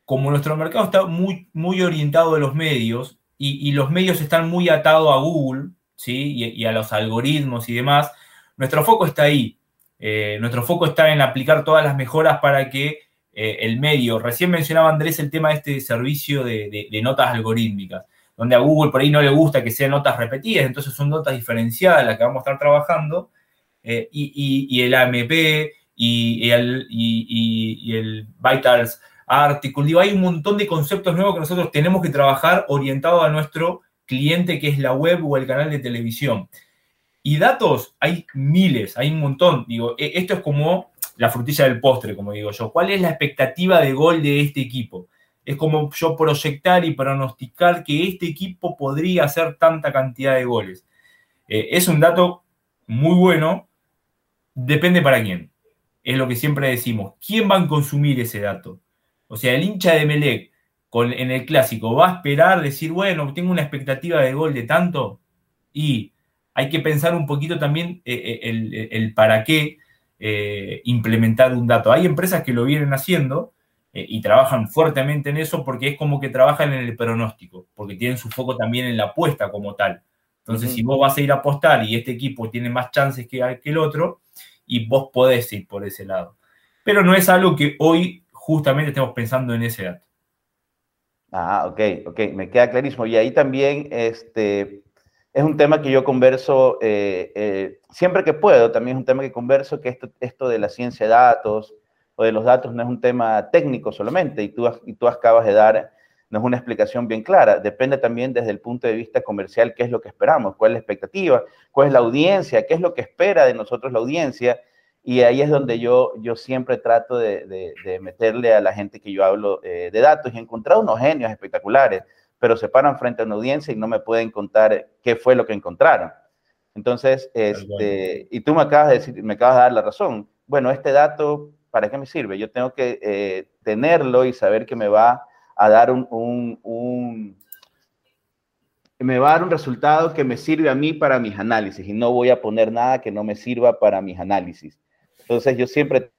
como nuestro mercado está muy, muy orientado a los medios y, y los medios están muy atados a Google, ¿sí? Y, a los algoritmos y demás, nuestro foco está ahí. Eh, nuestro foco está en aplicar todas las mejoras para que eh, el medio, recién mencionaba Andrés el tema de este servicio de, notas algorítmicas, donde a Google por ahí no le gusta que sean notas repetidas, entonces son notas diferenciadas las que vamos a estar trabajando, eh, y, el AMP y, el, y, el Vitals Article, digo, hay un montón de conceptos nuevos que nosotros tenemos que trabajar orientados a nuestro cliente que es la web o el canal de televisión. Y datos, hay miles, hay un montón. Digo, e, esto es como la frutilla del postre, como digo yo. ¿Cuál es la expectativa de gol de este equipo? Es como yo proyectar y pronosticar que este equipo podría hacer tanta cantidad de goles. Eh, es un dato muy bueno, depende para quién. Es lo que siempre decimos. ¿Quién va a consumir ese dato? O sea, el hincha de Melec en el clásico, ¿va a esperar decir, bueno, tengo una expectativa de gol de tanto? Y hay que pensar un poquito también eh, eh, el, para qué eh, implementar un dato. Hay empresas que lo vienen haciendo y trabajan fuertemente en eso porque es como que trabajan en el pronóstico, porque tienen su foco también en la apuesta como tal. Entonces, si vos vas a ir a apostar y este equipo tiene más chances que, que el otro, y vos podés ir por ese lado. Pero no es algo que hoy justamente estemos pensando en ese dato. Ah, ok, ok, me queda clarísimo. Y ahí también este, es un tema que yo converso eh, eh, siempre que puedo, también es un tema que converso, que esto, esto de la ciencia de datos o de los datos no es un tema técnico solamente, y tú, y tú acabas de dar, no es una explicación bien clara, depende también desde el punto de vista comercial qué es lo que esperamos, cuál es la expectativa, cuál es la audiencia, qué es lo que espera de nosotros la audiencia, y ahí es donde yo, yo siempre trato de, meterle a la gente que yo hablo eh, de datos. Y he encontrado unos genios espectaculares, pero se paran frente a una audiencia y no me pueden contar qué fue lo que encontraron. Entonces, este, y tú me acabas de decir, me acabas de dar la razón. Bueno, este dato, ¿para qué me sirve? Yo tengo que eh, tenerlo y saber que me va a dar un, un, un, me va a dar un resultado que me sirve a mí para mis análisis y no voy a poner nada que no me sirva para mis análisis. Entonces yo siempre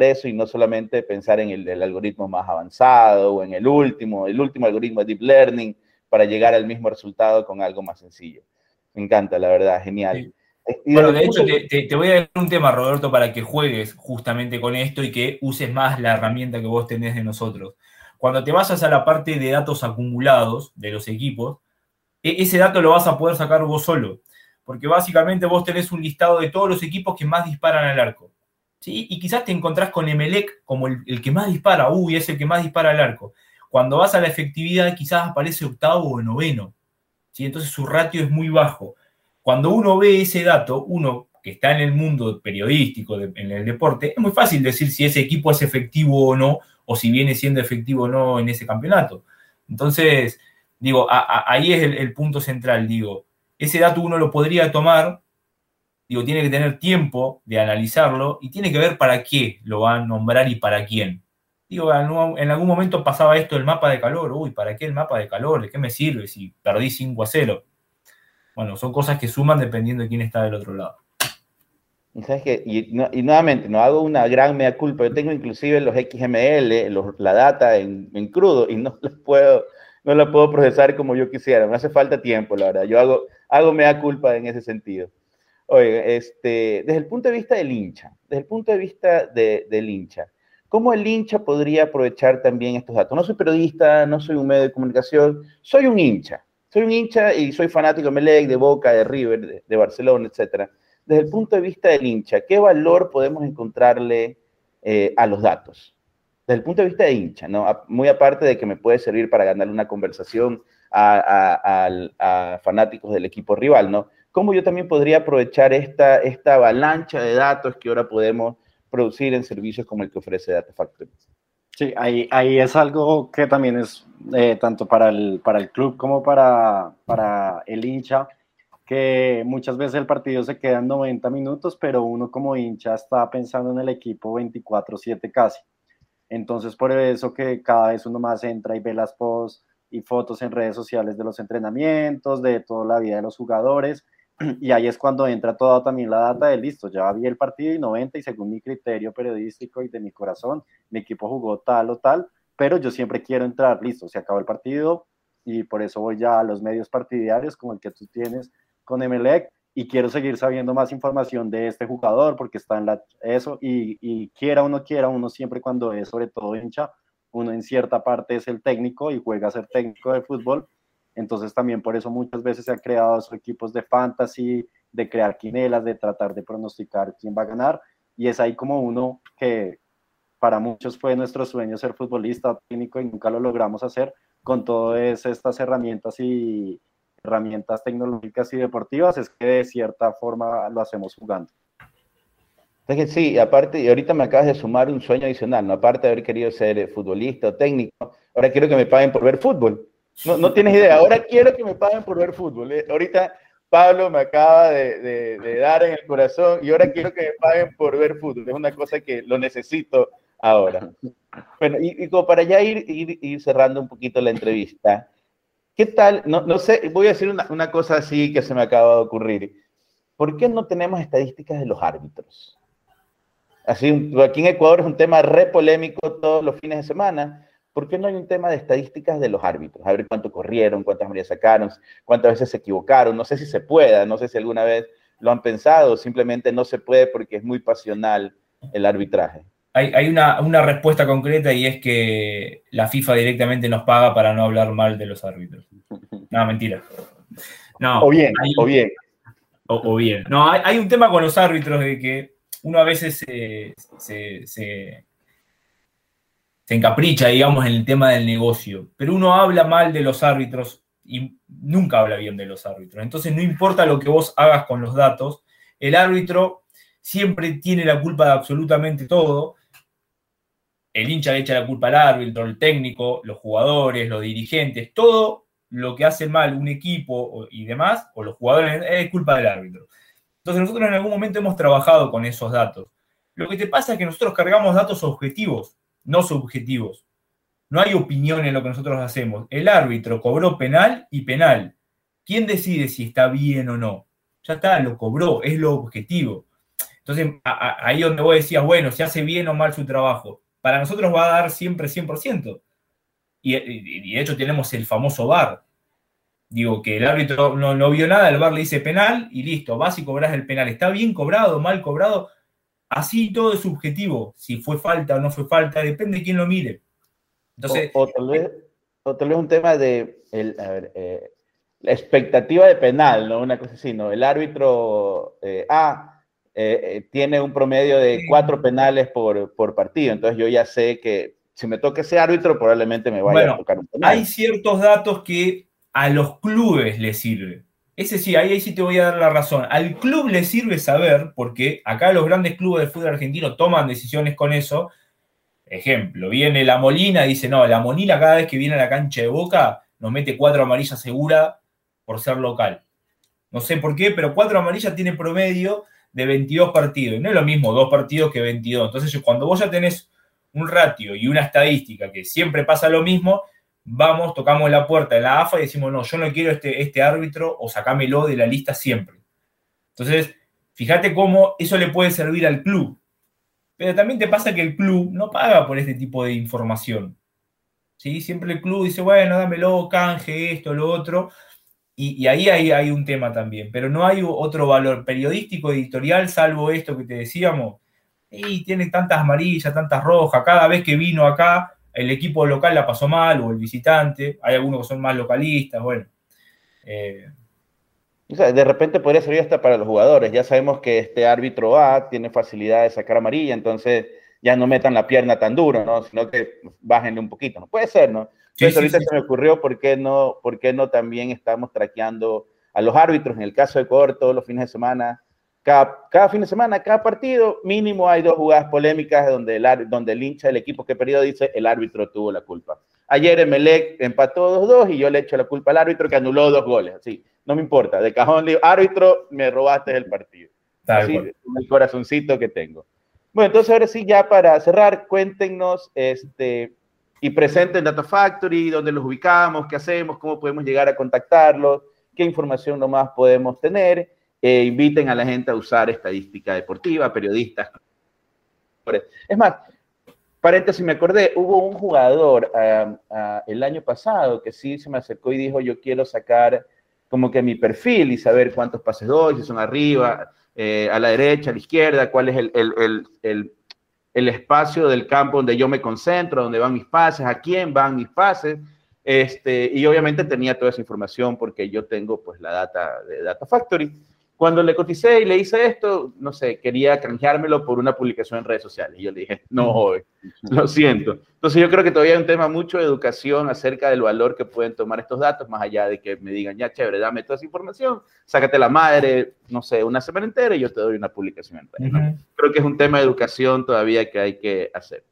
eso y no solamente pensar en el, algoritmo más avanzado o en el último, el último algoritmo de Deep Learning para llegar al mismo resultado con algo más sencillo. Me encanta, la verdad, genial. Eh, bueno, de hecho, te, voy a dar un tema, Roberto, para que juegues justamente con esto y que uses más la herramienta que vos tenés de nosotros. Cuando te vayas a la parte de datos acumulados de los equipos, e, ese dato lo vas a poder sacar vos solo, porque básicamente vos tenés un listado de todos los equipos que más disparan al arco. Y quizás te encontrás con Emelec como el, que más dispara, uy, es el que más dispara al arco. Cuando vas a la efectividad, quizás aparece octavo o noveno, ¿sí? Entonces su ratio es muy bajo. Cuando uno ve ese dato, uno que está en el mundo periodístico, en el deporte, es muy fácil decir si ese equipo es efectivo o no, o si viene siendo efectivo o no en ese campeonato. Entonces, digo, ahí es el punto central, digo, ese dato uno lo podría tomar digo, tiene que tener tiempo de analizarlo y tiene que ver para qué lo va a nombrar y para quién. Digo, en algún momento pasaba esto el mapa de calor, uy, ¿para qué el mapa de calor? ¿De qué me sirve si perdí 5 a 0? Bueno, son cosas que suman dependiendo de quién está del otro lado. Y, ¿sabes y, nuevamente, no hago una gran mea culpa. Yo tengo inclusive los XML, la data en, crudo y no la puedo, no la puedo procesar como yo quisiera. Me hace falta tiempo, la verdad. Yo hago, hago mea culpa en ese sentido. Oye, este, desde el punto de vista del hincha, desde el punto de vista del hincha, ¿cómo el hincha podría aprovechar también estos datos? No soy periodista, no soy un medio de comunicación, soy un hincha. Soy un hincha y soy fanático de Melec, de Boca, de River, de, Barcelona, etc. Desde el punto de vista del hincha, ¿qué valor podemos encontrarle eh, a los datos? Desde el punto de vista de hincha, ¿no? muy aparte de que me puede servir para ganarle una conversación a, fanáticos del equipo rival, ¿no? ¿Cómo yo también podría aprovechar esta, esta avalancha de datos que ahora podemos producir en servicios como el que ofrece Data Factory? Sí, ahí, ahí es algo que también es eh, tanto para el, para el club como para, para el hincha, que muchas veces el partido se queda en 90 minutos, pero uno como hincha está pensando en el equipo 24/7 casi. Entonces, por eso que cada vez uno más entra y ve las posts y fotos en redes sociales de los entrenamientos, de toda la vida de los jugadores, y ahí es cuando entra toda también la data de listo, ya vi el partido y 90 y según mi criterio periodístico y de mi corazón, mi equipo jugó tal o tal, pero yo siempre quiero entrar, listo, se acabó el partido y por eso voy ya a los medios partidarios como el que tú tienes con Emelec y quiero seguir sabiendo más información de este jugador porque está en la, eso y, y quiera o no quiera, uno siempre cuando es sobre todo hincha, uno en cierta parte es el técnico y juega a ser técnico de fútbol, entonces también por eso muchas veces se han creado esos equipos de fantasy, de crear quinelas, de tratar de pronosticar quién va a ganar, y es ahí como uno que para muchos fue nuestro sueño ser futbolista técnico y nunca lo logramos hacer con todas estas herramientas y herramientas tecnológicas y deportivas, es que de cierta forma lo hacemos jugando. sí, aparte, y ahorita me acabas de sumar un sueño adicional, ¿no? Aparte de haber querido ser futbolista o técnico, ahora quiero que me paguen por ver fútbol. No, no tienes idea. Ahora quiero que me paguen por ver fútbol. ¿eh? Ahorita Pablo me acaba de, dar en el corazón y ahora quiero que me paguen por ver fútbol. Es una cosa que lo necesito ahora. Bueno, y, como para ya ir, ir, cerrando un poquito la entrevista, ¿qué tal? No, no sé, voy a decir una, una, cosa así que se me acaba de ocurrir. ¿Por qué no tenemos estadísticas de los árbitros? Así, aquí en Ecuador es un tema re polémico todos los fines de semana ¿por qué no hay un tema de estadísticas de los árbitros? A ver cuánto corrieron, cuántas medidas sacaron, cuántas veces se equivocaron. No sé si se pueda, no sé si alguna vez lo han pensado, simplemente no se puede porque es muy pasional el arbitraje. Hay, una, respuesta concreta y es que la FIFA directamente nos paga para no hablar mal de los árbitros. No, mentira. No, o bien, o bien. O, bien. No, hay, un tema con los árbitros de que uno a veces se se encapricha, digamos, en el tema del negocio. Pero uno habla mal de los árbitros y nunca habla bien de los árbitros. Entonces, no importa lo que vos hagas con los datos, el árbitro siempre tiene la culpa de absolutamente todo. El hincha le echa la culpa al árbitro, el técnico, los jugadores, los dirigentes, todo lo que hace mal un equipo y demás, o los jugadores, es culpa del árbitro. Entonces nosotros en algún momento hemos trabajado con esos datos. Lo que te pasa es que nosotros cargamos datos objetivos no subjetivos. No hay opinión en lo que nosotros hacemos. El árbitro cobró penal y penal. ¿Quién decide si está bien o no? Ya está, lo cobró, es lo objetivo. Entonces, ahí donde vos decías, bueno, si hace bien o mal su trabajo. Para nosotros va a dar siempre 100%. Y, y de hecho tenemos el famoso VAR. Digo, que el árbitro no, no vio nada, el VAR le dice penal y listo, vas y cobras el penal. ¿Está bien cobrado, mal cobrado? Así todo es subjetivo, si fue falta o no fue falta, depende de quién lo mire. Entonces, o, tal, vez, un tema de eh, la expectativa de penal, ¿no? Una cosa así, ¿no? El árbitro eh, A eh, tiene un promedio de cuatro penales por, partido, entonces yo ya sé que si me toca ese árbitro probablemente me vaya a tocar un penal. Hay ciertos datos que a los clubes les sirven. Ese sí, ahí, sí te voy a dar la razón. Al club le sirve saber, porque acá los grandes clubes de fútbol argentino toman decisiones con eso. Ejemplo, viene la Molina dice, no, la Molina cada vez que viene a la cancha de Boca nos mete cuatro amarillas segura por ser local. No sé por qué, pero cuatro amarillas tiene promedio de 22 partidos. Y no es lo mismo dos partidos que 22. Entonces, cuando vos ya tenés un ratio y una estadística que siempre pasa lo mismo, vamos, tocamos la puerta de la AFA y decimos, no, yo no quiero este, este árbitro o sacámelo de la lista siempre. Entonces, fíjate cómo eso le puede servir al club. Pero también te pasa que el club no paga por este tipo de información. ¿Sí? Siempre el club dice, bueno, dámelo, canje, esto, lo otro. Y, ahí hay, hay, un tema también. Pero no hay otro valor periodístico, editorial, salvo esto que te decíamos. y tiene tantas amarillas, tantas rojas, cada vez que vino acá, el equipo local la pasó mal o el visitante, hay algunos que son más localistas, bueno. Eh. de repente podría servir hasta para los jugadores, ya sabemos que este árbitro A tiene facilidad de sacar amarilla, entonces ya no metan la pierna tan duro, ¿no? Sino que bájenle un poquito, ¿no? Puede ser, ¿no? Entonces ahorita se me ocurrió, ¿por qué, no, ¿por qué no también estamos traqueando a los árbitros? En el caso de Ecuador, todos los fines de semana cada, fin de semana, cada partido, mínimo hay dos jugadas polémicas donde el, donde el hincha del equipo que perdió dice el árbitro tuvo la culpa. Ayer Emelec empató 2-2 y yo le echo la culpa al árbitro que anuló dos goles. Así, no me importa. De cajón digo, árbitro, me robaste el partido. Así, el corazoncito que tengo. Bueno, entonces ahora sí, ya para cerrar, cuéntenos este, y presenten Data Factory, dónde los ubicamos, qué hacemos, cómo podemos llegar a contactarlos, qué información nomás podemos tener eh, inviten a la gente a usar estadística deportiva, periodistas. Es más, paréntesis, me acordé, hubo un jugador el año pasado que sí se me acercó y dijo, yo quiero sacar como que mi perfil y saber cuántos pases doy, si son arriba, eh, a la derecha, a la izquierda, cuál es el, el, el, el, espacio del campo donde yo me concentro, donde van mis pases, a quién van mis pases. Este, y obviamente tenía toda esa información porque yo tengo pues la data de Data Factory. Cuando le coticé y le hice esto, no sé, quería canjeármelo por una publicación en redes sociales. Y yo le dije, no, hoy, lo siento. Entonces yo creo que todavía hay un tema mucho de educación acerca del valor que pueden tomar estos datos, más allá de que me digan, ya, chévere, dame toda esa información, sácate la madre, no sé, una semana entera y yo te doy una publicación en redes. Creo que es un tema de educación todavía que hay que hacer.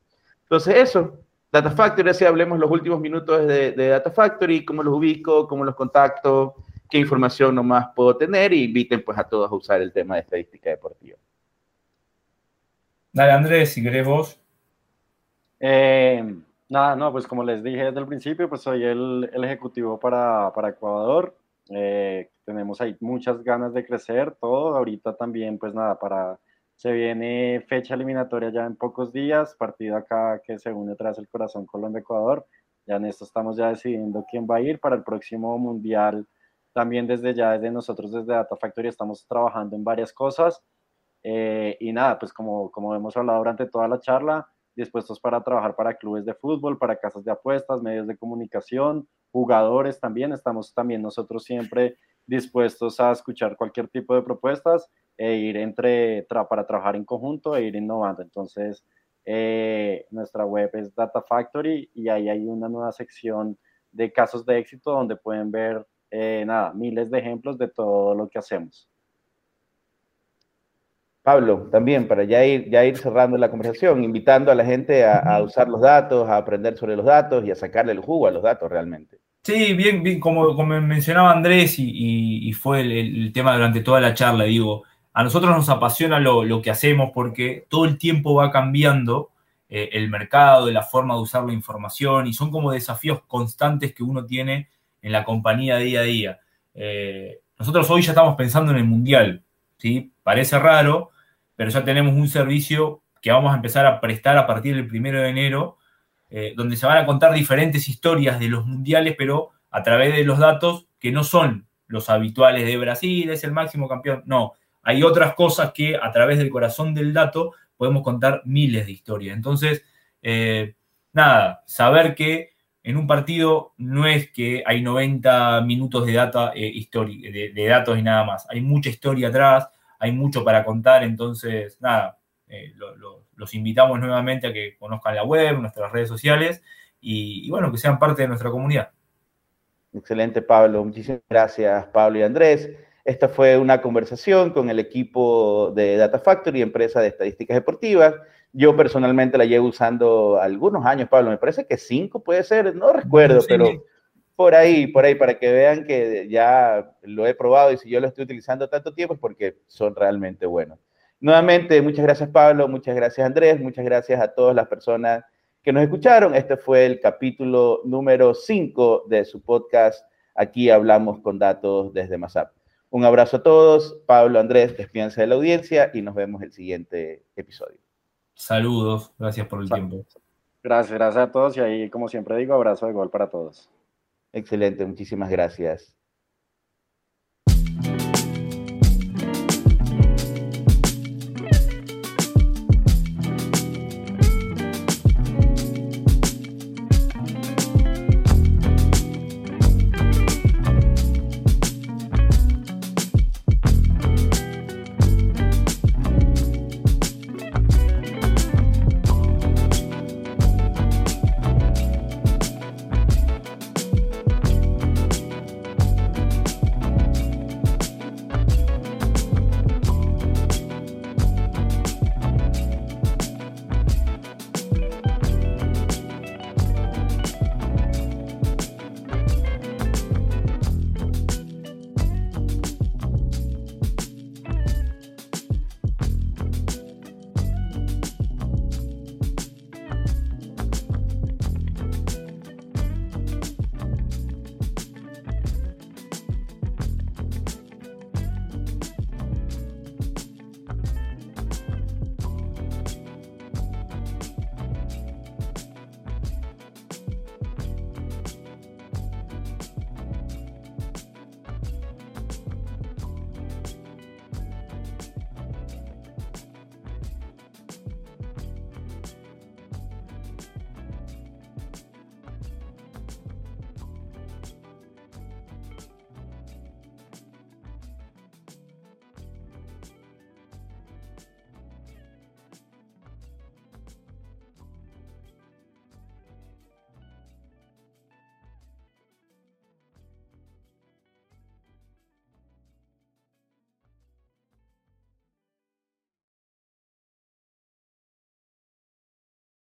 Entonces eso, Data Factory, así hablemos los últimos minutos de, de Data Factory, cómo los ubico, cómo los contacto, qué información nomás puedo tener y inviten pues a todos a usar el tema de estadística deportiva. Dale, Andrés, si querés vos. Eh, nada, no, pues como les dije desde el principio, pues soy el, ejecutivo para, Ecuador. Eh, tenemos ahí muchas ganas de crecer, todo. Ahorita también, pues nada, para se viene fecha eliminatoria ya en pocos días, partido acá que se une tras el corazón Colombia-Ecuador. Ya en esto estamos ya decidiendo quién va a ir para el próximo Mundial también desde ya, desde nosotros, desde Data Factory, estamos trabajando en varias cosas. Eh, y nada, pues como, como hemos hablado durante toda la charla, dispuestos para trabajar para clubes de fútbol, para casas de apuestas, medios de comunicación, jugadores también. Estamos también nosotros siempre dispuestos a escuchar cualquier tipo de propuestas e ir entre, para trabajar en conjunto e ir innovando. Entonces, eh, nuestra web es Data Factory y ahí hay una nueva sección de casos de éxito donde pueden ver eh, nada, miles de ejemplos de todo lo que hacemos. Pablo, también para ya ir, ya ir cerrando la conversación, invitando a la gente a, usar los datos, a aprender sobre los datos y a sacarle el jugo a los datos realmente. Sí, bien, bien como, como mencionaba Andrés y, fue el, tema durante toda la charla, digo, a nosotros nos apasiona lo, que hacemos porque todo el tiempo va cambiando eh, el mercado, la forma de usar la información y son como desafíos constantes que uno tiene en la compañía día a día. Eh, nosotros hoy ya estamos pensando en el Mundial, ¿sí? Parece raro, pero ya tenemos un servicio que vamos a empezar a prestar a partir del primero de enero, eh, donde se van a contar diferentes historias de los mundiales, pero a través de los datos que no son los habituales de Brasil, es el máximo campeón. No, hay otras cosas que a través del corazón del dato podemos contar miles de historias. Entonces, eh, nada, saber que en un partido no es que hay 90 minutos eh, de, datos y nada más. Hay mucha historia atrás, hay mucho para contar, entonces, nada, eh, los invitamos nuevamente a que conozcan la web, nuestras redes sociales y, bueno, que sean parte de nuestra comunidad. Excelente, Pablo. Muchísimas gracias, Pablo y Andrés. Esta fue una conversación con el equipo de Data Factory, empresa de estadísticas deportivas. Yo personalmente la llevo usando algunos años, Pablo, me parece que cinco puede ser, no recuerdo, pero por ahí, por ahí, para que vean que ya lo he probado y si yo lo estoy utilizando tanto tiempo es porque son realmente buenos. Nuevamente, muchas gracias Pablo, muchas gracias Andrés, muchas gracias a todas las personas que nos escucharon. Este fue el capítulo número 5 de su podcast. Aquí hablamos con datos desde Masap. Un abrazo a todos. Pablo, Andrés, despídense de la audiencia y nos vemos el siguiente episodio. Saludos, gracias por el tiempo. Gracias, gracias a todos y ahí, como siempre digo, abrazo de gol para todos. Excelente, muchísimas gracias.